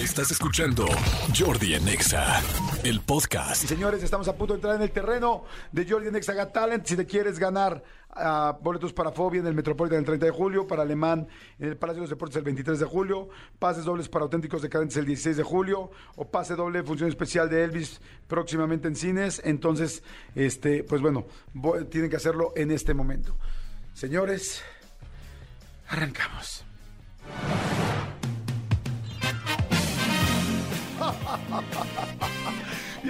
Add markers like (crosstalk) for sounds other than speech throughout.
Estás escuchando Jordi en Exa, el podcast. Señores, estamos a punto de entrar en el terreno de Jordi Nexa Got Talent. Si te quieres ganar ah, boletos para Fobia en el Metropolitan el 30 de julio, para Alemán en el Palacio de los Deportes el 23 de julio, pases dobles para Auténticos Decadentes el 16 de julio, o pase doble función especial de Elvis próximamente en cines. Entonces, este, pues bueno, tienen que hacerlo en este momento. Señores, arrancamos. ハハハハ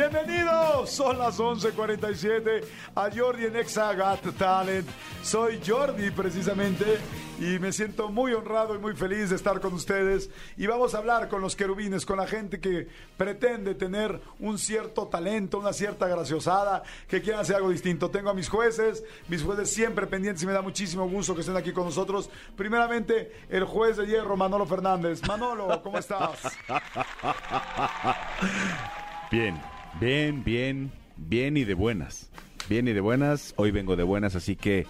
Bienvenidos, son las 11:47 a Jordi en Exa Got Talent. Soy Jordi precisamente y me siento muy honrado y muy feliz de estar con ustedes. Y vamos a hablar con los querubines, con la gente que pretende tener un cierto talento, una cierta graciosada, que quiera hacer algo distinto. Tengo a mis jueces, mis jueces siempre pendientes y me da muchísimo gusto que estén aquí con nosotros. Primeramente, el juez de hierro, Manolo Fernández. Manolo, ¿cómo estás? (laughs) Bien, bien, bien, bien y de buenas. Bien y de buenas. Hoy vengo de buenas, así que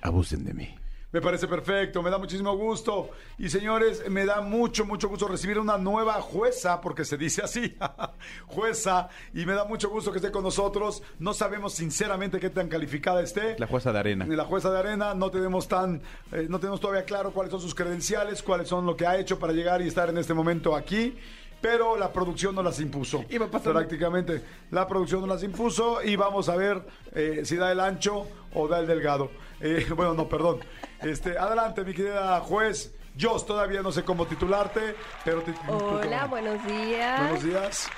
abusen de mí. Me parece perfecto, me da muchísimo gusto. Y señores, me da mucho, mucho gusto recibir una nueva jueza, porque se dice así, (laughs) jueza, y me da mucho gusto que esté con nosotros. No sabemos sinceramente qué tan calificada esté. La jueza de arena. La jueza de arena, no tenemos tan, eh, no tenemos todavía claro cuáles son sus credenciales, cuáles son lo que ha hecho para llegar y estar en este momento aquí. Pero la producción no las impuso. Iba pasando. Prácticamente la producción no las impuso y vamos a ver eh, si da el ancho o da el delgado. Eh, (laughs) bueno, no, perdón. Este, adelante, mi querida juez. Yo todavía no sé cómo titularte, pero te Hola, buenos días. Buenos días.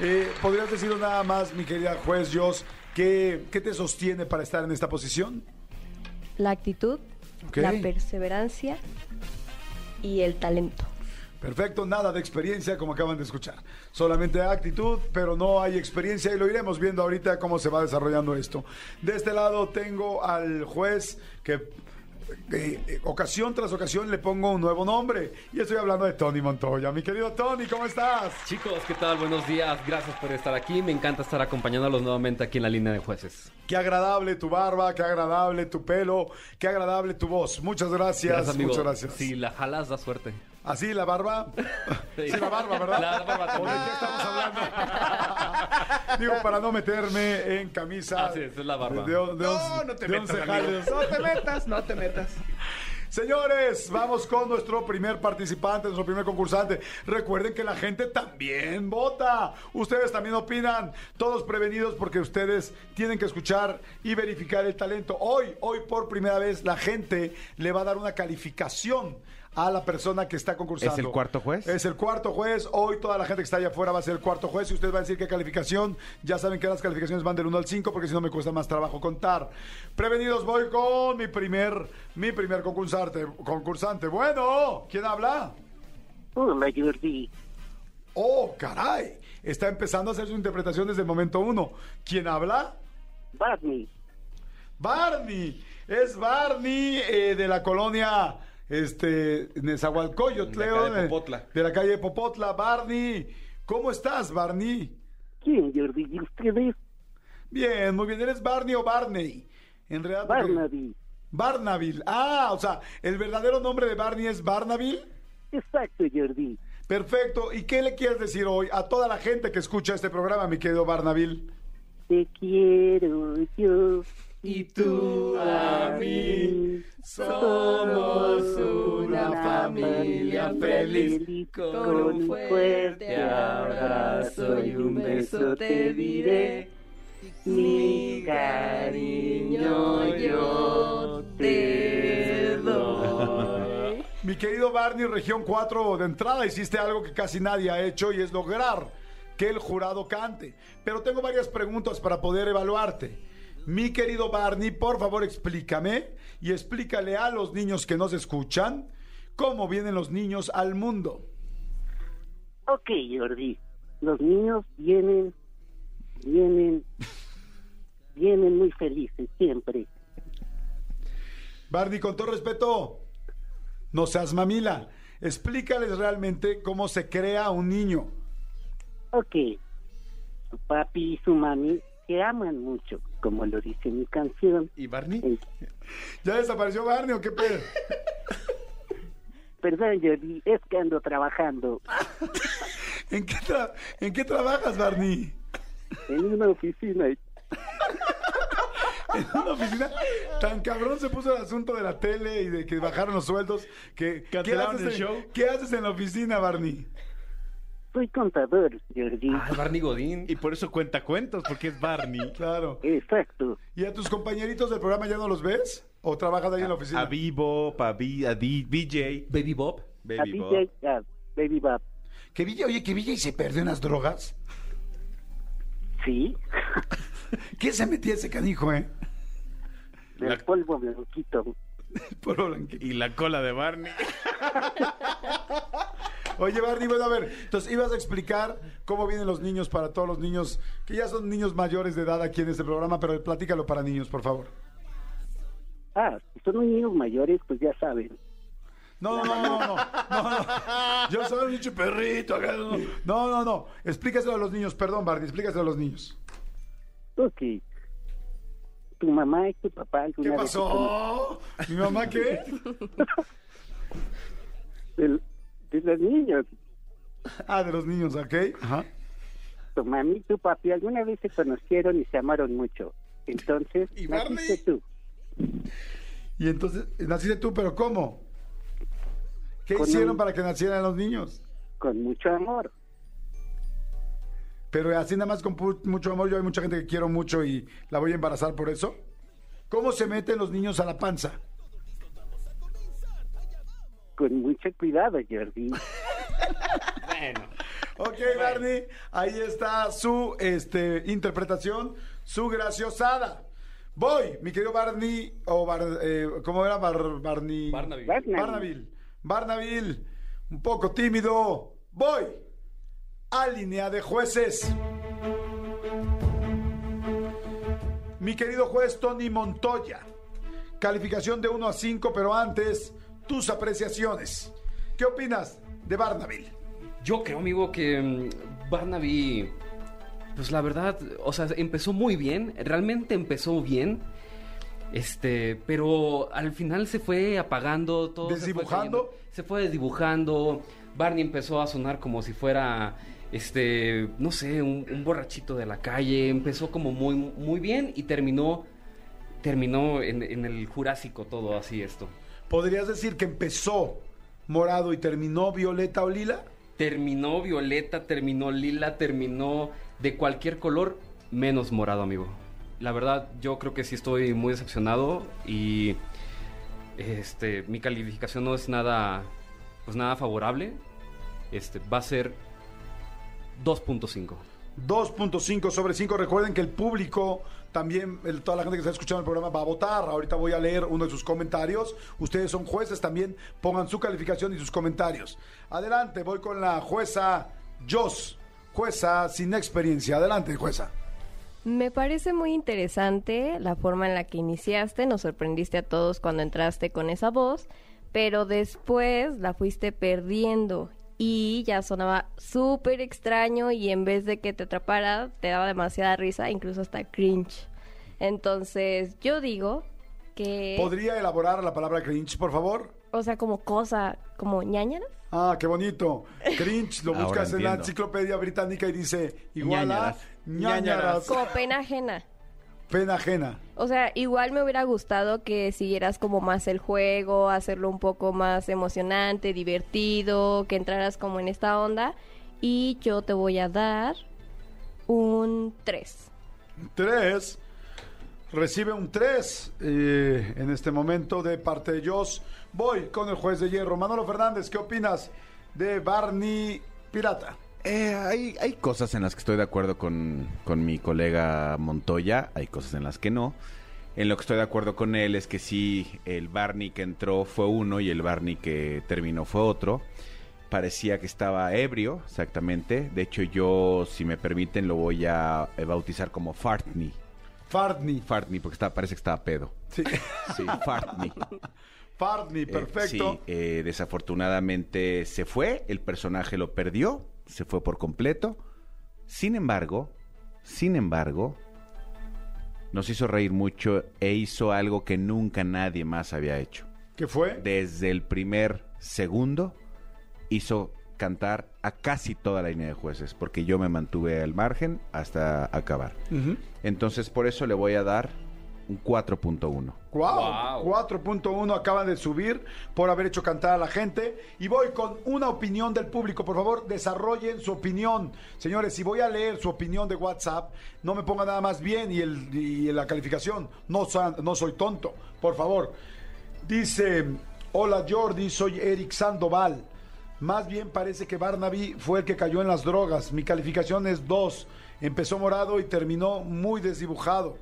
Eh, ¿Podrías decir nada más, mi querida juez Jos, qué, qué te sostiene para estar en esta posición? La actitud, la perseverancia y el talento. Perfecto, nada de experiencia como acaban de escuchar. Solamente actitud, pero no hay experiencia y lo iremos viendo ahorita cómo se va desarrollando esto. De este lado tengo al juez que eh, eh, ocasión tras ocasión le pongo un nuevo nombre y estoy hablando de Tony Montoya. Mi querido Tony, ¿cómo estás? Chicos, ¿qué tal? Buenos días. Gracias por estar aquí. Me encanta estar acompañándolos nuevamente aquí en la línea de jueces. Qué agradable tu barba, qué agradable tu pelo, qué agradable tu voz. Muchas gracias, amigo. muchas gracias. Si la jalas, da suerte. ¿Así la barba? (laughs) Sí, la barba, ¿verdad? La barba ¿O de qué estamos hablando? (laughs) Digo, para no meterme en camisa. Así es, es la barba. De, de- de once- de once jales. No te metas, no te metas. Señores, vamos con nuestro primer participante, nuestro primer concursante. Recuerden que la gente también vota. Ustedes también opinan. Todos prevenidos porque ustedes tienen que escuchar y verificar el talento. Hoy, hoy por primera vez, la gente le va a dar una calificación a la persona que está concursando. ¿Es el cuarto juez? Es el cuarto juez. Hoy toda la gente que está allá afuera va a ser el cuarto juez. Y usted va a decir qué calificación. Ya saben que las calificaciones van del 1 al 5 porque si no me cuesta más trabajo contar. Prevenidos, voy con mi primer, mi primer concursante. concursante. Bueno, ¿quién habla? Hola, Jordi. Oh, caray. Está empezando a hacer su interpretación desde el momento uno. ¿Quién habla? Barney. Barney. Es Barney eh, de la colonia este, Nezahualcóyotl, De acá de Leo, Popotla. De la calle Popotla. Barney, ¿cómo estás, Barney? ¿Quién, Jordi? ¿Y ustedes? Bien, muy bien. ¿Eres Barney o Barney? En realidad. porque- Barnaby. Barnabil. Ah, o sea, el verdadero nombre de Barney es Barnabil. Exacto, Jordi. Perfecto. ¿Y qué le quieres decir hoy a toda la gente que escucha este programa, mi querido Barnabil? Te quiero yo. Y tú a mí somos una familia feliz. Con un fuerte abrazo y un beso te diré. Mi cariño yo te doy. Mi querido Barney, región 4 de entrada, hiciste algo que casi nadie ha hecho y es lograr que el jurado cante. Pero tengo varias preguntas para poder evaluarte. Mi querido Barney, por favor explícame y explícale a los niños que nos escuchan cómo vienen los niños al mundo. Ok, Jordi. Los niños vienen, vienen, vienen muy felices siempre. Barney, con todo respeto, no seas mamila. Explícales realmente cómo se crea un niño. Ok. Su papi y su mami se aman mucho, como lo dice mi canción. ¿Y Barney? Eh, ¿Ya desapareció Barney o qué pedo? perdón, Jordi, es que ando trabajando (laughs) ¿En qué, tra- ¿En qué trabajas, Barney? en una oficina. (laughs) ¿En una oficina? Tan cabrón se puso el asunto de la tele y de que bajaron los sueldos que... ¿qué Cancelaron haces el en- show. ¿Qué haces en la oficina, Barney? Soy contador, Jordi. Ah, Barney Godín. Y por eso cuenta cuentos, porque es Barney. (laughs) Claro. Exacto. ¿Y a tus compañeritos del programa ya no los ves? ¿O trabajas ahí en la oficina? A Vivo, a, Vi- a Di- BJ. Baby Bob. A Baby Bob. DJ, a Baby Bob. Que Villa, oye, que Villa y se perdió en las drogas. Sí. (laughs) ¿Qué se metía ese canijo, eh? El La- polvo blanquito. (laughs) Puro blanquito. Y la cola de Barney. Oye, Barney, bueno, a ver, entonces ibas a explicar cómo vienen los niños para todos los niños que ya son niños mayores de edad aquí en este programa, pero platícalo para niños, por favor. Ah, si son niños mayores, pues ya saben. No, no, no, no, no, no. Yo soy un pinche perrito. No, no, no, no. Explícaselo a los niños, perdón, Barney, explícaselo a los niños. Ok. Tu mamá y tu papá ¿Qué vez pasó? ¿Mi mamá qué? (laughs) conocieron- De, los niños. Ah, de los niños, ¿ok? Ajá. Tu mami y tu papi alguna vez se conocieron y se amaron mucho. Entonces, ¿Y naciste Barney? tú. Y entonces, naciste tú, pero ¿cómo? ¿Qué Con hicieron un- para que nacieran los niños? Con mucho amor. Pero así nada más con mucho amor, yo hay mucha gente que quiero mucho y la voy a embarazar por eso. ¿Cómo se meten los niños a la panza? Con mucho cuidado, Jordi. (laughs) Bueno. Ok, Barney, ahí está su este, interpretación, su graciosada. Voy, mi querido Barney, o Bar- eh, ¿cómo era? Bar- Barney. Barnaby. Barnaby. Barnaville. Barnaville, un poco tímido. Voy a línea de jueces. Mi querido juez Tony Montoya. Calificación de 1 a 5, pero antes, tus apreciaciones. ¿Qué opinas de Barnaville? Yo creo, amigo, que mm, Barnaby, pues la verdad, o sea, empezó muy bien, realmente empezó bien. Este, pero al final se fue apagando todo. se fue ¿Desdibujando? Se fue desdibujando. Barney empezó a sonar como si fuera, este, no sé, un, un borrachito de la calle. Empezó como muy, muy bien y terminó, terminó en, en el Jurásico todo así esto. ¿Podrías decir que empezó morado y terminó violeta o lila? Terminó violeta, terminó lila, terminó de cualquier color, menos morado, amigo. La verdad, yo creo que sí estoy muy decepcionado y este mi calificación no es nada pues nada favorable. Este va a ser 2.5. 2.5 sobre 5. Recuerden que el público, también el- toda la gente que está escuchando el programa va a votar. Ahorita voy a leer uno de sus comentarios. Ustedes son jueces también. Pongan su calificación y sus comentarios. Adelante, voy con la jueza Jos. Jueza sin experiencia. Adelante, jueza. Me parece muy interesante la forma en la que iniciaste, nos sorprendiste a todos cuando entraste con esa voz, pero después la fuiste perdiendo y ya sonaba súper extraño y en vez de que te atrapara, te daba demasiada risa, incluso hasta cringe. Entonces yo digo que... ¿Podría elaborar la palabra cringe, por favor? O sea, como cosa, como ñañaras. Ah, qué bonito. Cringe, lo (laughs) Ahora buscas en la enciclopedia británica y dice igual a Ñañaras. ñañaras. Pena ajena. O sea, igual me hubiera gustado que siguieras como más el juego, hacerlo un poco más emocionante, divertido, que entraras como en esta onda. Y yo te voy a dar un 3. Tres. Recibe un 3 en este momento de parte de Jos. Voy con el juez de hierro. Manolo Fernández, ¿qué opinas de Barney Pirata? Eh, hay, hay cosas en las que estoy de acuerdo con, con mi colega Montoya, hay cosas en las que no. En lo que estoy de acuerdo con él es que sí, el Barney que entró fue uno y el Barney que terminó fue otro. Parecía que estaba ebrio, exactamente. De hecho, yo, si me permiten, lo voy a eh, bautizar como Fartney. Fartney. Fartney, porque estaba, parece que estaba pedo. Sí. Sí, Fartney. Fartney, Eh, perfecto. sí, eh, desafortunadamente se fue, el personaje lo perdió, se fue por completo. Sin embargo, sin embargo, nos hizo reír mucho e hizo algo que nunca nadie más había hecho. ¿Qué fue? Desde el primer segundo hizo cantar a casi toda la línea de jueces, porque yo me mantuve al margen hasta acabar. Entonces, por eso le voy a dar un 4.1. Wow, Wow. 4.1 acaban de subir por haber hecho cantar a la gente. Y voy con una opinión del público. Por favor, desarrollen su opinión. Señores, si voy a leer su opinión de WhatsApp, no me ponga nada más bien y, el, y la calificación. No, no soy tonto, por favor. Dice, hola Jordi, soy Eric Sandoval. Más bien parece que Barnaby fue el que cayó en las drogas. Mi calificación es 2. Empezó morado y terminó muy desdibujado.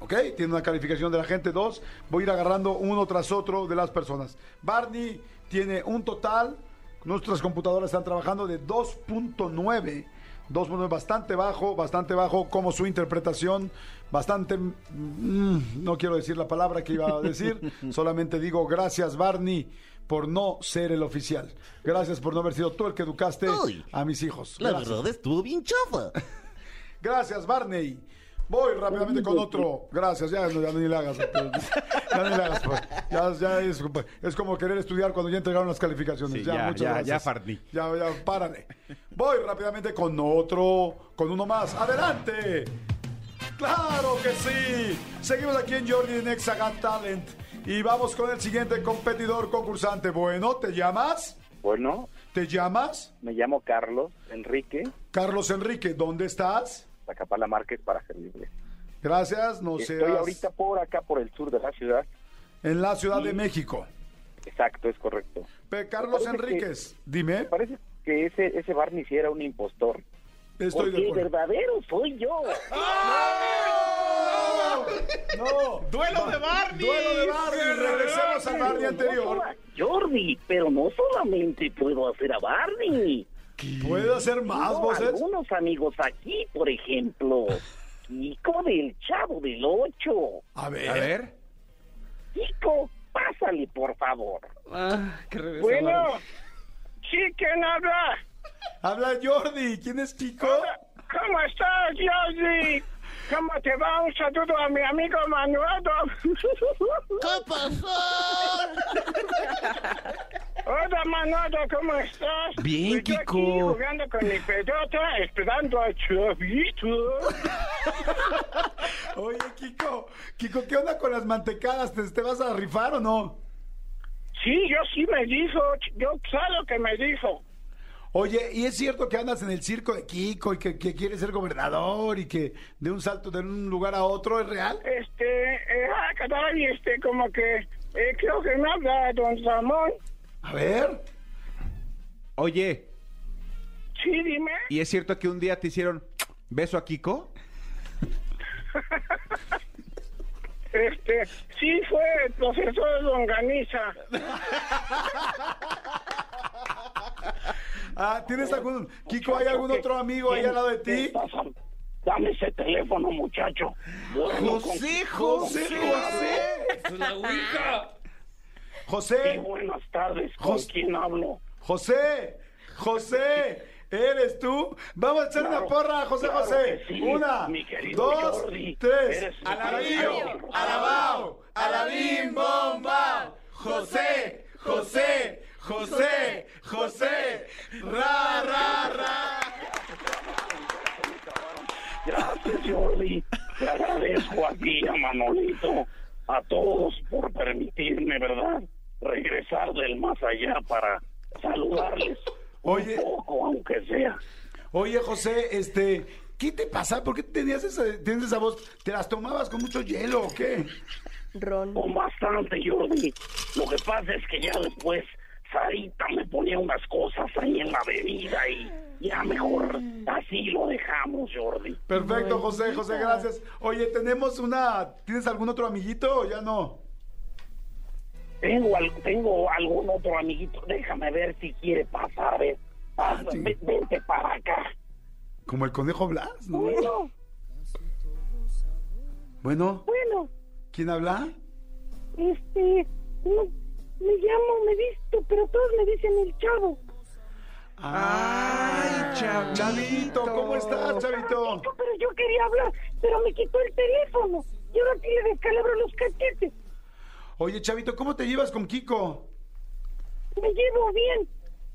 ¿Ok? Tiene una calificación de la gente 2. Voy a ir agarrando uno tras otro de las personas. Barney tiene un total. Nuestras computadoras están trabajando de 2.9. 2.9 bastante bajo, bastante bajo como su interpretación, bastante, mm, no quiero decir la palabra que iba a decir, (laughs) solamente digo gracias Barney por no ser el oficial. Gracias por no haber sido tú el que educaste Uy, a mis hijos. La verdad estuvo bien chafa. (laughs) Gracias, Barney. Voy rápidamente con otro. Gracias, ya, no, ya ni le hagas. (laughs) Ya ni le hagas. pues. Ya, ya es, es como querer estudiar cuando ya entregaron las calificaciones. Sí, ya, ya, muchas ya, gracias. ya. Ya, ya, párale. Voy rápidamente con otro, con uno más. ¡Adelante! ¡Claro que sí! Seguimos aquí en Jordi en Got Talent. Y vamos con el siguiente competidor concursante. Bueno, ¿te llamas? Bueno, ¿Te llamas? me llamo Carlos Enrique Carlos Enrique, ¿dónde estás? Zacapala Márquez para servirles. Gracias, no Estoy seas... ahorita por acá, por el sur de la ciudad. En la Ciudad de México. Exacto, es correcto. Pe- Carlos Me Enríquez, Me dime. parece que ese, ese Barney sí era un impostor. Estoy de Porque el acuerdo. verdadero soy yo. No. ¡Duelo de Barney! Duelo de Barney. Regresemos al Barney anterior. a Jordi, pero no solamente puedo hacer a Barney. ¿Puede hacer más Tengo voces? algunos amigos aquí, por ejemplo. (laughs) Kiko del Chavo del Ocho. A A ver. ver. Kiko, pásale, por favor. Ah, regrese Bueno, sí, ¿quién habla? Habla Jordi. ¿Quién es Kiko? ¿Cómo estás, Jordi? (laughs) ¿Cómo te va? Un saludo a mi amigo Manuel. ¿Qué pasó? (laughs) Hola, Manuel, ¿cómo estás? Bien, Estoy aquí Kiko. jugando con mi pelota, esperando a Chavito. (laughs) Oye, Kiko. Kiko, ¿qué onda con las mantecadas? ¿Te, te vas a rifar o no? Sí, yo sí me dijo, yo sé lo que me dijo. Oye, ¿y es cierto que andas en el circo de Kiko y que, que quieres ser gobernador y que de un salto de un lugar a otro es real? Este, eh, ah, caray, este, como que, eh, creo que me habla don Ramón. A ver. Oye, Sí, dime. ¿y es cierto que un día te hicieron beso a Kiko? Este, sí fue el profesor Longaniza. Ah, ¿tienes algún... Kiko, ¿hay algún otro amigo ahí al lado de ti? Dame ese teléfono, muchacho. José. José, José. ¡Es la Ouija! Sí, José, buenas tardes. ¿Con Jos- quién hablo? José, José, ¿eres tú? Vamos a echar una porra, José claro José. sí, Una, dos, Jordi. tres. Alabío, alabao, alabim, bomba. José, José, José, José. Ra, ra, ra. Gracias, Jordi. Te agradezco a ti, a Manolito, a todos por permitirme, ¿verdad? Regresar del más allá para saludarles. Oye. Un poco, aunque sea. Oye, José, este, ¿qué te pasa? ¿Por qué tenías esa, tienes esa voz? ¿Te las tomabas con mucho hielo o qué? Ron. Con bastante, Jordi. Lo que pasa es que ya después Sarita me ponía unas cosas ahí en la bebida y ya mejor así lo dejamos, Jordi. Perfecto, José, José, gracias. Oye, tenemos una, ¿tienes algún otro amiguito o ya no? Tengo, tengo algún otro amiguito. Déjame ver si quiere pasar. Ven, Pasa, sí. ven- vente para acá. Como el conejo Blas, ¿no? Bueno, Bueno, bueno, ¿quién habla? este, no, me llamo, me visto, pero todos me dicen el chavo. Ay, Chavito, ¿cómo estás, Chavito? Pero yo quería hablar, pero me quitó el teléfono. Y ahora sí le descalabro los cachetes. Oye, Chavito, ¿cómo te llevas con Kiko? me llevo bien.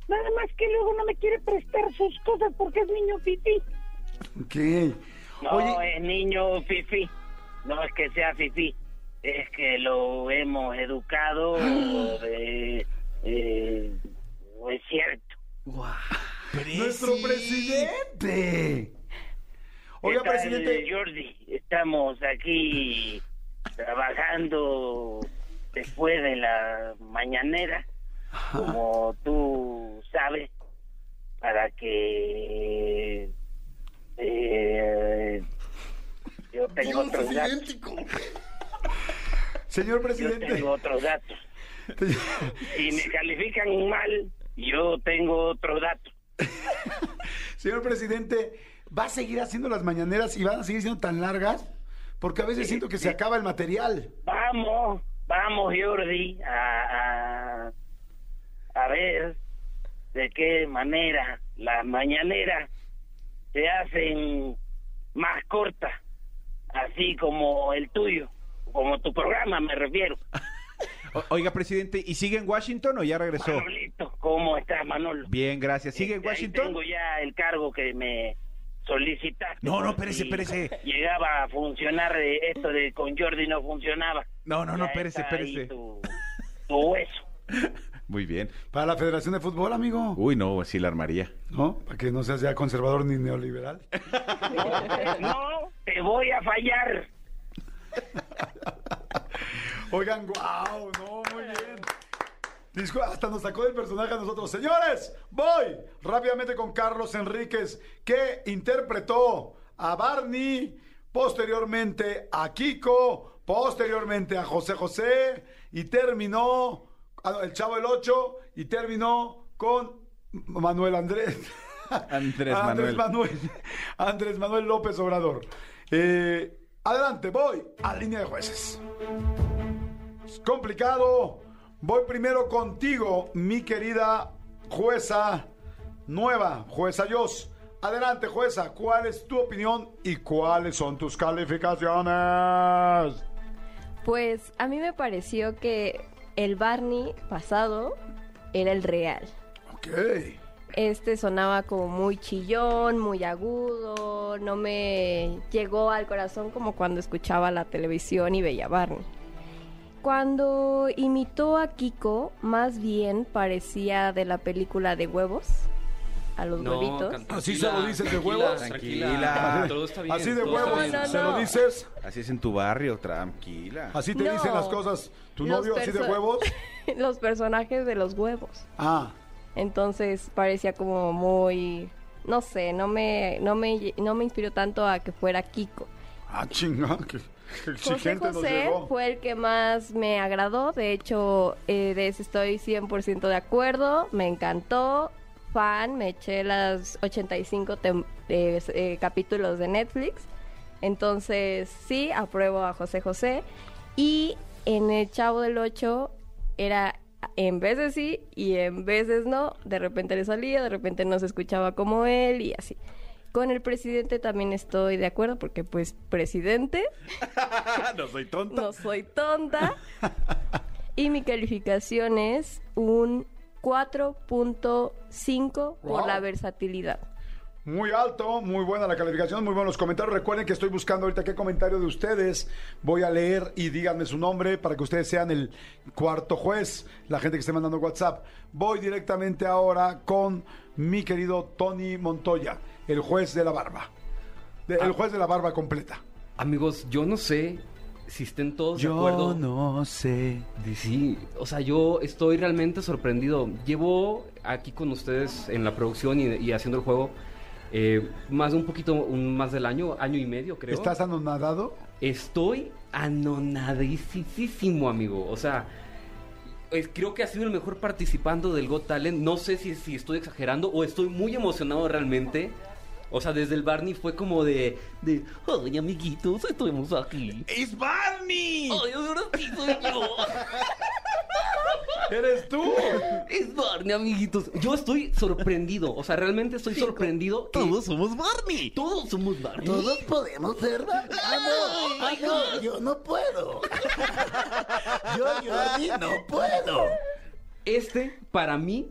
Nada más que luego no me quiere prestar sus cosas porque es niño fifi. Ok. No, Oye, es niño fifi. No es que sea fifi. Es que lo hemos educado (gasps) eh, no es cierto. nuestro presidente. Oiga, ¿Qué presidente. Jordi, estamos aquí trabajando después de la mañanera, como tú sabes, para que eh, yo tengo otros datos. Señor Yo presidente. tengo otros datos. Si me califican mal, yo tengo otros datos. Señor presidente, ¿va a seguir haciendo las mañaneras y van a seguir siendo tan largas? Porque a veces siento que se acaba el material. Vamos, vamos, Jordi, a, a, a ver de qué manera las mañaneras se hacen más cortas, así como el tuyo, como tu programa me refiero. (laughs) O- Oiga, presidente, ¿y sigue en Washington o ya regresó? Manolito, ¿cómo estás, Manolo? Bien, gracias. ¿Sigue en Este, ahí Washington? Tengo ya el cargo que me solicitaste. No, no, espérese, espérese. Llegaba a funcionar esto de con Jordi no funcionaba. No, no, no, espérese, está ahí espérese. Tu, tu hueso. (laughs) Muy bien. Para la Federación de Fútbol, amigo. Uy, no, sí la armaría. ¿No? Para que no seas ya conservador ni neoliberal. (laughs) No, te voy a fallar. (laughs) Oigan, wow, no, muy bien. Hasta nos sacó del personaje a nosotros. Señores, voy rápidamente con Carlos Enríquez, que interpretó a Barney, posteriormente a Kiko, posteriormente a José José, y terminó, ah, el Chavo el 8, y terminó con Manuel Andrés. Andrés (laughs) Andrés Manuel. Manuel. (laughs) Andrés Manuel López Obrador. Eh, adelante, voy a línea de jueces. Es complicado. Voy primero contigo, mi querida jueza nueva, jueza Yos. Adelante, jueza, ¿cuál es tu opinión y cuáles son tus calificaciones? Pues a mí me pareció que el Barney pasado era el real. Ok. Este sonaba como muy chillón, muy agudo, no me llegó al corazón como cuando escuchaba la televisión y veía Barney. Cuando imitó a Kiko, más bien parecía de la película de huevos, a los No, huevitos. can- Así se lo dices de huevos. Tranquila, Tranquila. todo está bien. Así de todo está huevos, bien. No, no, se lo dices. Así es en tu barrio, tranquila. Así te No. dicen las cosas. ¿Tu Los novio así de perso- huevos? (laughs) los personajes de los huevos. Ah, Entonces parecía como muy, no sé, no me, no me, no me inspiró tanto a que fuera Kiko. Ah, chinga. Qué, qué José nos José fue el que más me agradó, de hecho, eh, de ese estoy 100% de acuerdo, me encantó, fan, me eché las 85 tem- eh, eh, capítulos de Netflix, entonces sí, apruebo a José José, y en el Chavo del 8 era en veces sí y en veces no, de repente le salía, de repente no se escuchaba como él y así. Con el presidente también estoy de acuerdo porque pues presidente (laughs) no soy tonta. no soy tonta. Y mi calificación es un 4.5 por la versatilidad. Muy alto, muy buena la calificación, muy buenos los comentarios. Recuerden que estoy buscando ahorita qué comentario de ustedes voy a leer y díganme su nombre para que ustedes sean el cuarto juez, la gente que esté mandando WhatsApp. Voy directamente ahora con mi querido Tony Montoya, el juez de la barba. De- Ah. El juez de la barba completa. Amigos, yo no sé si estén todos de acuerdo. no sé. Sí, o sea, yo estoy realmente sorprendido. Llevo aquí con ustedes en la producción y, y haciendo el juego eh, más de un poquito, un, más del año, año y medio creo. ¿Estás anonadado? Estoy anonadísimo, amigo. O sea, es- creo que ha sido el mejor participando del Got Talent. No sé si, si estoy exagerando o estoy muy emocionado realmente. O sea, desde el Barney fue como de... de Ay, amiguitos, estamos aquí. ¡Es Barney! Ay, ahora sí soy yo. (laughs) ¡Eres tú! Es Barney, amiguitos. Yo estoy sorprendido. O sea, realmente estoy sorprendido. que- Todos somos Barney. Todos somos Barney. Todos podemos ser Barney. Ah, no. Ah, no, yo no puedo. (laughs) Yo, Jordi, no puedo. Este, para mí,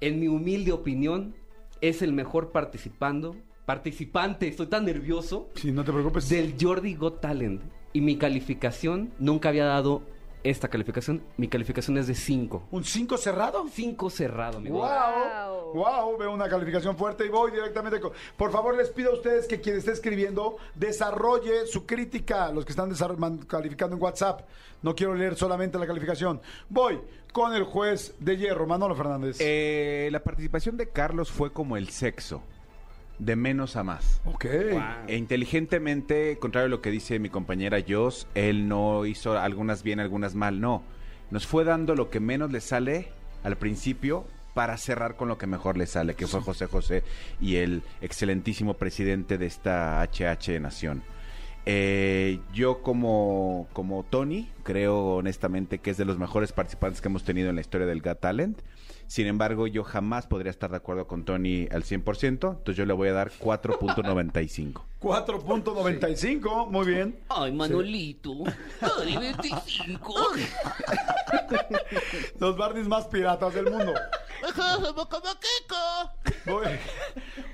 en mi humilde opinión, es el mejor participando, participante, estoy tan nervioso, Sí, no te preocupes. del Jordi Got Talent. Y mi calificación, nunca había dado esta calificación, mi calificación es de 5. ¿Un 5 cerrado? 5 cerrado, amigo. Wow, wow, veo una calificación fuerte y voy directamente con... Por favor, les pido a ustedes que quien esté escribiendo desarrolle su crítica, los que están calificando en WhatsApp. No quiero leer solamente la calificación. Voy con el juez de hierro, Manolo Fernández. Eh, la participación de Carlos fue como el sexo, de menos a más. ok. E inteligentemente, contrario a lo que dice mi compañera Joss, él no hizo algunas bien, algunas mal, no. Nos fue dando lo que menos le sale al principio para cerrar con lo que mejor le sale, que fue José José y el excelentísimo presidente de esta HH Nación. Eh, yo como, como Tony, creo honestamente que es de los mejores participantes que hemos tenido en la historia del Got Talent. Sin embargo, yo jamás podría estar de acuerdo con Tony al 100%, entonces yo le voy a dar 4.95. 4.95, (laughs) muy bien. Ay, Manolito. Ay, 25. (laughs) Los Barneys más piratas del mundo. Como Kiko.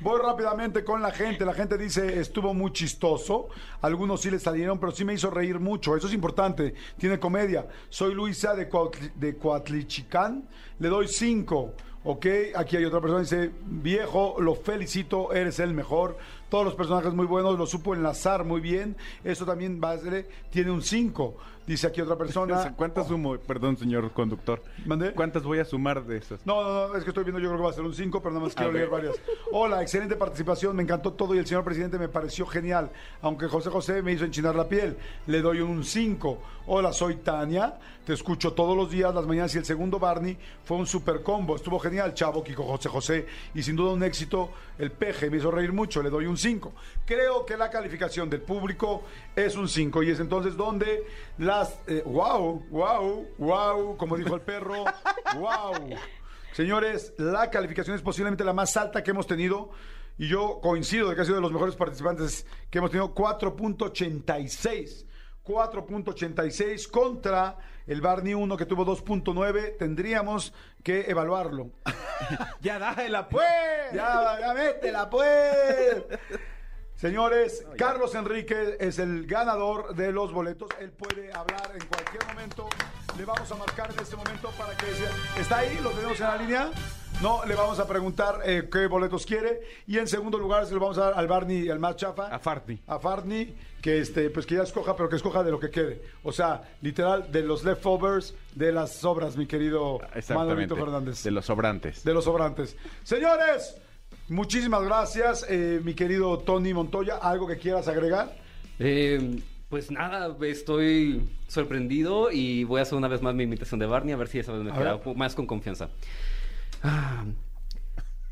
Voy, rápidamente con la gente. La gente dice estuvo muy chistoso. Algunos sí le salieron, pero sí me hizo reír mucho. Eso es importante. Tiene comedia. Soy Luisa de, Cuautli- de Coatlichicán. Le doy cinco. Ok, aquí hay otra persona dice, viejo, lo felicito, eres el mejor. Todos los personajes muy buenos, lo supo enlazar muy bien. Eso también va tiene un 5. Dice aquí otra persona. (laughs) ¿Cuántas sumo? Perdón, señor conductor. ¿Mandé? ¿Cuántas voy a sumar de esas? No, no, no, es que estoy viendo, yo creo que va a ser un 5, pero nada más quiero Ok. leer varias. Hola, excelente participación, me encantó todo y el señor presidente me pareció genial, aunque José José me hizo enchinar la piel, le doy un 5. Hola, soy Tania, te escucho todos los días, las mañanas y el segundo Barney fue un super combo, estuvo genial, chavo, Kiko José José, y sin duda un éxito, el peje me hizo reír mucho, le doy un 5. Creo que la calificación del público es un 5 y es entonces donde eh, wow, wow, wow, como dijo el perro, wow. Señores, la calificación es posiblemente la más alta que hemos tenido. Y yo coincido de que ha sido de los mejores participantes que hemos tenido. 4.86. 4.86 contra el Barney 1 que tuvo 2.9. Tendríamos que evaluarlo. (laughs) Ya dájela, pues. Ya, ya métela, pues. Señores, Carlos Enrique es el ganador de los boletos. Él puede hablar en cualquier momento. Le vamos a marcar en este momento para que sea. ¿Está ahí? ¿Lo tenemos en la línea? No, le vamos a preguntar eh, qué boletos quiere. Y en segundo lugar se lo vamos a dar al Barney, el más chafa. A Fartney. A Fartney, que este, pues que ya escoja, pero que escoja de lo que quede. O sea, literal, de los leftovers de las sobras, mi querido. Manolito Fernández De los sobrantes. de los sobrantes. Señores, muchísimas gracias, eh, mi querido Tony Montoya. ¿Algo que quieras agregar? Eh, pues nada, estoy sorprendido y voy a hacer una vez más mi imitación de Barney a ver si esa vez me A queda ver. más con confianza. Ah,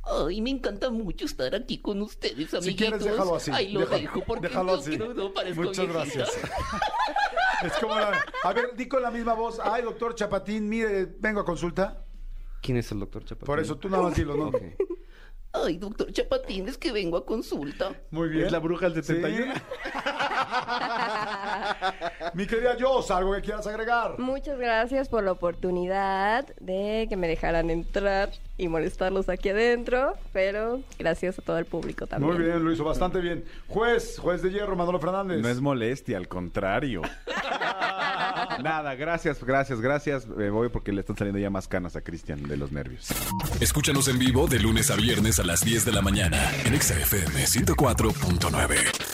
Ay, me encanta mucho estar aquí con ustedes, amiguitos. Si quieres, déjalo así. Ay, lo Deja- dejo porque déjalo no así. quiero- no parezco Muchas gracias. (laughs) es como la- A ver, di con la misma voz. Ay, doctor Chapatín, mire, vengo a consulta. ¿Quién es el doctor Chapatín? Por eso tú nada más dilo, ¿no? Ok. Ay, doctor Chapatín, es que vengo a consulta. Muy bien. Es la bruja del 71. Sí. (laughs) mi querida Jos, ¿algo que quieras agregar? Muchas gracias por la oportunidad de que me dejaran entrar y molestarlos aquí adentro, pero gracias a todo el público también. Muy bien, lo hizo bastante bien. Juez, juez de hierro, Manolo Fernández. No es molestia, al contrario. (laughs) Nada, gracias, gracias, gracias. Me voy porque le están saliendo ya más canas a Cristian de los nervios. Escúchanos en vivo de lunes a viernes a las 10 de la mañana en Exa FM 104.9.